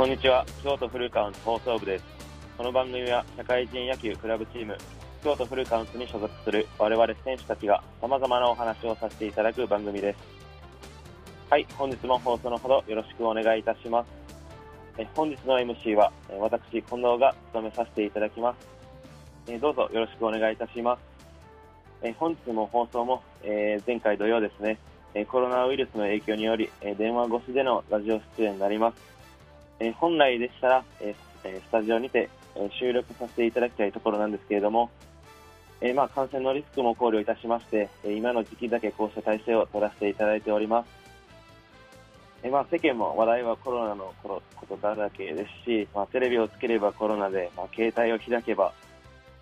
こんにちは。京都フルカウンツ放送部です。この番組は社会人野球クラブチーム京都フルカウンツに所属する我々選手たちが様々なお話をさせていただく番組です。はい本日も放送のほどよろしくお願いいたします。え本日の MC はえ私近藤が務めさせていただきます。えどうぞよろしくお願いいたします。え本日も放送も、えー前回同様ですね。えコロナウイルスの影響によりえ電話越しでのラジオ出演になります。え本来でしたら、えスタジオにて、え収録させていただきたいところなんですけれども、えまあ、感染のリスクも考慮いたしまして、え今の時期だけこうした体制を取らせていただいております。えまあ、世間も話題はコロナのことだらけですし、まあ、テレビをつければコロナで、まあ、携帯を開けば、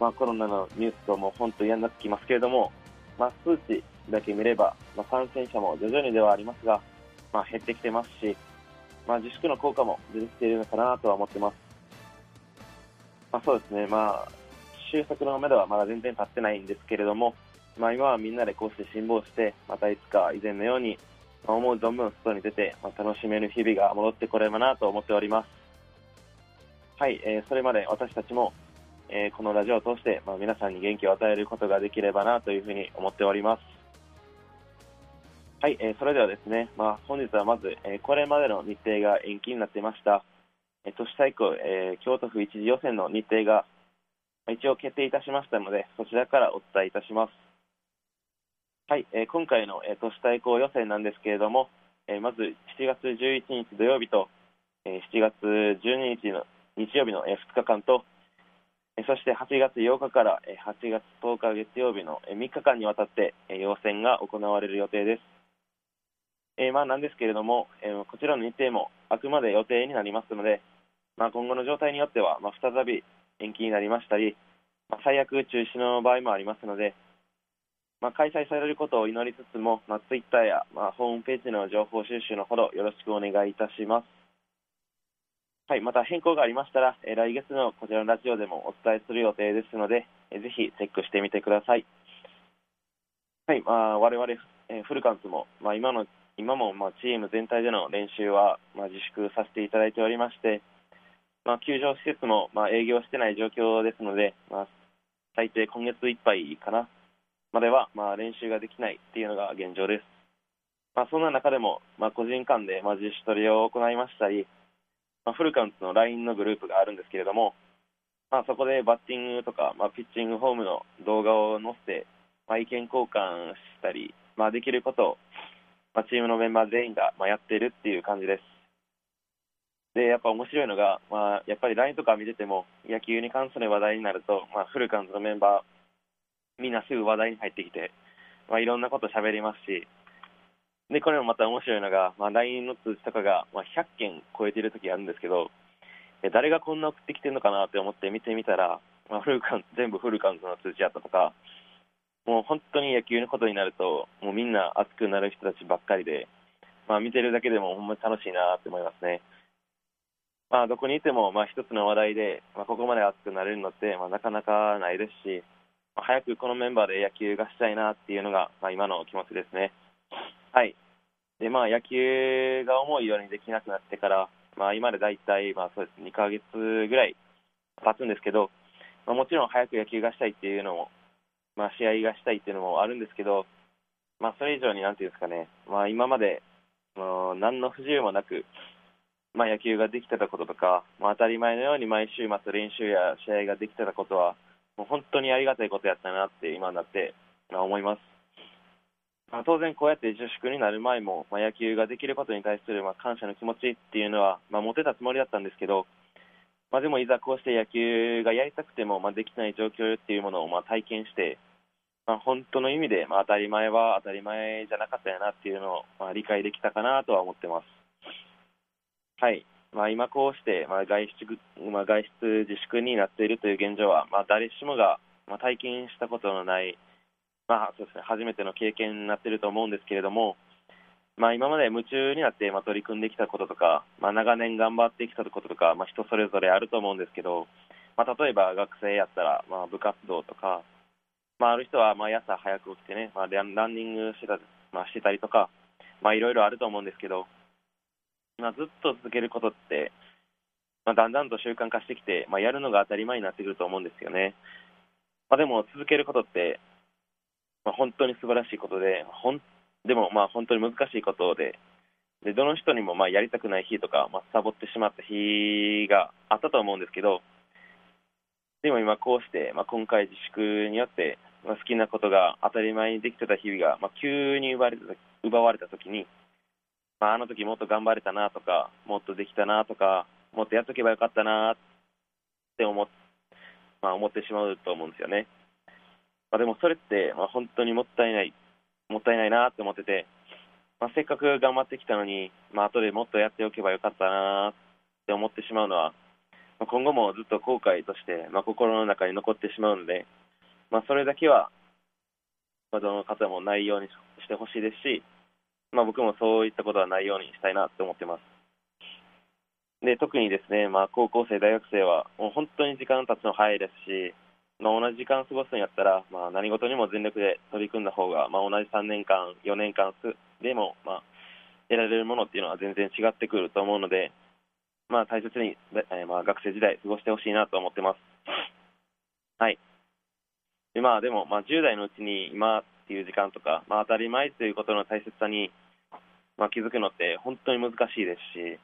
まあ、コロナのニュースとも本当嫌になってきますけれども、まあ、数値だけ見れば、まあ、感染者も徐々にではありますが、まあ、減ってきてますし、まあ、自粛の効果も出てきているのかなとは思ってます。まあ、そうですね、まあ、収束のめどはまだ全然立ってないんですけれども、まあ、今はみんなでこうして辛抱して、またいつか以前のように、まあ思う存分外に出て、まあ、楽しめる日々が戻ってこればなと思っております。はい、えーそれまで私たちも、えーこのラジオを通して、まあ、皆さんに元気を与えることができればなというふうに思っております。はい、えーそれではですね、まあ、本日はまず、えーこれまでの日程が延期になっていました、えー都市対抗、えー京都府一次予選の日程がまあ一応決定いたしましたので、そちらからお伝えいたします。はい、えー今回の、えー都市対抗予選なんですけれども、えーまず7月11日土曜日と、えー7月12日の日曜日の、え2日間と、えーそして8月8日から、えー8月10日月曜日の、え3日間にわたって、えー予選が行われる予定です。えーまあ、なんですけれども、えーこちらの日程もあくまで予定になりますので、まあ、今後の状態によっては、まあ、再び延期になりましたり、まあ、最悪中止の場合もありますので、まあ、開催されることを祈りつつも、まあ、ツイッターや、まあ、ホームページの情報収集のほどよろしくお願いいたします。はい、また変更がありましたら、えー来月のこちらのラジオでもお伝えする予定ですので、えーぜひチェックしてみてください。はい、まあ、我々、えーフルカンツも、まあ、今の今もまあチーム全体での練習はまあ自粛させていただいておりまして、まあ、球場施設もまあ営業してない状況ですので、まあ、最低今月いっぱいかなまではまあ練習ができないっていうのが現状です。まあ、そんな中でも、まあ、個人間でまあ自主トレを行いましたり、まあ、フルカウンツの LINE のグループがあるんですけれども、まあ、そこでバッティングとか、まあ、ピッチングフォームの動画を載せて、まあ、意見交換したり、まあ、できることを、まあ、チームのメンバー全員がまあやってるっていう感じです。で、やっぱ面白いのが、まあ、やっぱり LINE とか見てても、野球に関する話題になると、まあ、フルカウントのメンバー、みんなすぐ話題に入ってきて、まあ、いろんなこと喋りますし、で、これもまた面白いのが、まあ、LINE の通知とかが、まあ、100件超えてる時あるんですけど、誰がこんな送ってきてるのかなって思って見てみたら、まあ、フルカン全部フルカウントの通知やったとか、もう本当に野球のことになると、もうみんな熱くなる人たちばっかりで、まあ、見てるだけでもほんまに楽しいなって思いますね。まあ、どこにいても、まあ、一つの話題で、まあ、ここまで熱くなれるのって、まあ、なかなかないですし、まあ、早くこのメンバーで野球がしたいなっていうのが、まあ、今の気持ちですね。はい。で、まあ、野球が思うようにできなくなってから、まあ、今で大体、まあ、そうです、2ヶ月ぐらい経つんですけど、まあ、もちろん早く野球がしたいっていうのも、まあ、試合がしたいっていうのもあるんですけど、まあ、それ以上に、なんていうんですかね、まあ、今まで、もう何の不自由もなく、まあ、野球ができてたこととか、まあ、当たり前のように毎週末練習や試合ができてたことは、もう本当にありがたいことやったなって今になって、まあ、思います。まあ、当然、こうやって自粛になる前も、まあ、野球ができることに対するまあ感謝の気持ちっていうのは、まあ、持てたつもりだったんですけど、まあ、でもいざこうして野球がやりたくても、まあ、できない状況っていうものをまあ体験して、まあ、本当の意味で、まあ、当たり前は当たり前じゃなかったよなっていうのを、まあ、理解できたかなとは思ってます。はい。まあ、今こうして、まあ、外出、まあ、外出自粛になっているという現状は、まあ、誰しもが、まあ、体験したことのない、まあそうですね、初めての経験になっていると思うんですけれども、まあ、今まで夢中になって、まあ、取り組んできたこととか、まあ、長年頑張ってきたこととか、まあ、人それぞれあると思うんですけど、まあ、例えば学生やったら、まあ、部活動とか、まあ、ある人は毎朝早く起きてね、まあ、ランランニングしてた,、まあ、してたりとか、まあ、いろいろあると思うんですけど、まあ、ずっと続けることって、まあ、だんだんと習慣化してきて、まあ、やるのが当たり前になってくると思うんですよね。まあ、でも続けることって、まあ、本当に素晴らしいことで、ほんでもまあ本当に難しいことで、でどの人にもまあやりたくない日とか、まあ、サボってしまった日があったと思うんですけど、でも今こうして、まあ、今回自粛によって、まあ、好きなことが当たり前にできてた日々が、まあ、急に奪われた奪われた時に、まあ、あの時もっと頑張れたなとか、もっとできたなとか、もっとやっとけばよかったなって思,、まあ、思ってしまうと思うんですよね。まあ、でもそれって、まあ、本当にもったいない、もったいないなって思ってて、まあ、せっかく頑張ってきたのに、まあ後でもっとやっておけばよかったなって思ってしまうのは、まあ、今後もずっと後悔として、まあ、心の中に残ってしまうので、まあ、それだけは、まあ、どの方もないようにしてほしいですし、まあ、僕もそういったことはないようにしたいなって思ってます。で特にですね、まあ、高校生、大学生はもう本当に時間経つの早いですし、まあ、同じ時間過ごすんやったら、まあ、何事にも全力で取り組んだ方が、まあ、同じ3年間、4年間でも、まあ、得られるものっていうのは全然違ってくると思うので、まあ、大切に、えー、まあ、学生時代過ごしてほしいなと思ってます。はい。でまあ、でも、まあ、10代のうちに今っていう時間とか、まあ、当たり前ということの大切さに、まあ、気づくのって本当に難しいですし、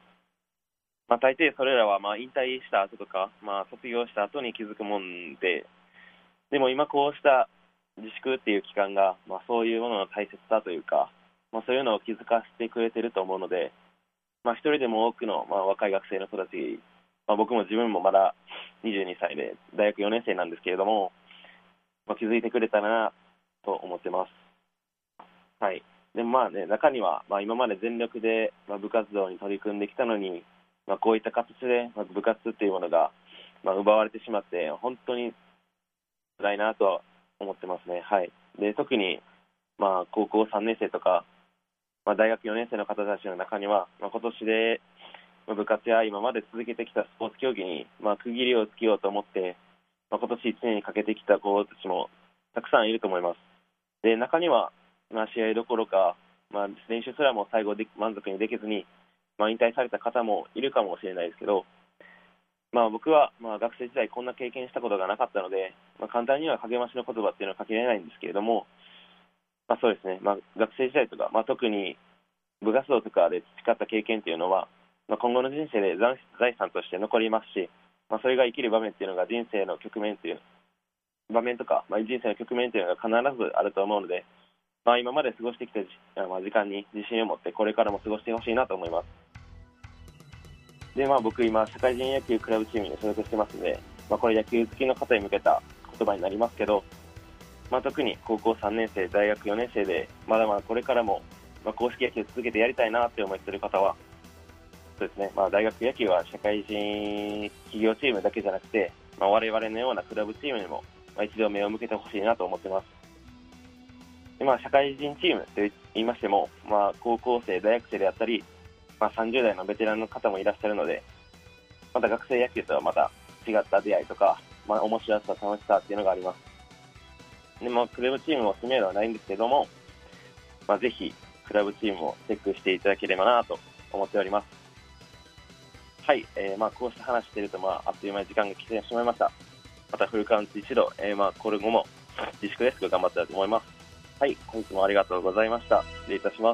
まあ、大抵それらはまあ引退した後とか、まあ、卒業した後に気づくもんで、でも今こうした自粛っていう期間が、まあ、そういうものの大切さというか、まあ、そういうのを気づかせてくれてると思うので、まあ、一人でも多くの、まあ、若い学生の人たち、まあ、僕も自分もまだ22歳で大学4年生なんですけれども、まあ、気づいてくれたらなと思ってます。はい。でもまあね、中には、まあ、今まで全力で、まあ、部活動に取り組んできたのに、まあ、こういった形で、まあ、部活っていうものが、まあ、奪われてしまって、本当に辛いなとは思ってますね。はい。で、特に、まあ、高校3年生とか、まあ、大学4年生の方たちの中には、まあ、今年で、まあ、部活や今まで続けてきたスポーツ競技に、まあ、区切りをつけようと思って、まあ、今年1年にかけてきた子たちもたくさんいると思います。で、中には、まあ、試合どころか、まあ、練習すらも最後で満足にできずに、まあ、引退された方もいるかもしれないですけど、まあ、僕はまあ学生時代こんな経験したことがなかったので、まあ、簡単には励ましの言葉っていうのはかけられないんですけれども、まあ、そうですね、まあ、学生時代とか、まあ、特に部活動とかで培った経験っていうのは、まあ、今後の人生で財産として残りますし、まあ、それが生きる場面っていうのが人生の局面っていう場面とか、まあ、人生の局面っていうのが必ずあると思うので、まあ、今まで過ごしてきた時間に自信を持ってこれからも過ごしてほしいなと思います。で、まあ、僕、今、社会人野球クラブチームに所属してますので、まあ、これ、野球好きの方に向けた言葉になりますけど、まあ、特に高校3年生、大学4年生で、まだまだこれからも、まあ、公式野球続けてやりたいなって思っている方は、そうですね、まあ、大学野球は社会人企業チームだけじゃなくて、まあ、我々のようなクラブチームにも、まあ、一度目を向けてほしいなと思ってます。でまあ、社会人チームと言いましても、まあ、高校生、大学生であったり、まあ、30代のベテランの方もいらっしゃるので、また学生野球とはまた違った出会いとか、まあ、面白さ、楽しさっていうのがあります。で、まあ、クラブチームを進めるのはないんですけども、まあ、ぜひ、クラブチームをチェックしていただければなと思っております。はい、えー、まあ、こうして話していると、まあ、あっという間に時間が来てしまいました。またフルカウント一度、えー、まあ、これ後も自粛ですが頑張ってたと思います。はい、本日もありがとうございました。失礼いたします。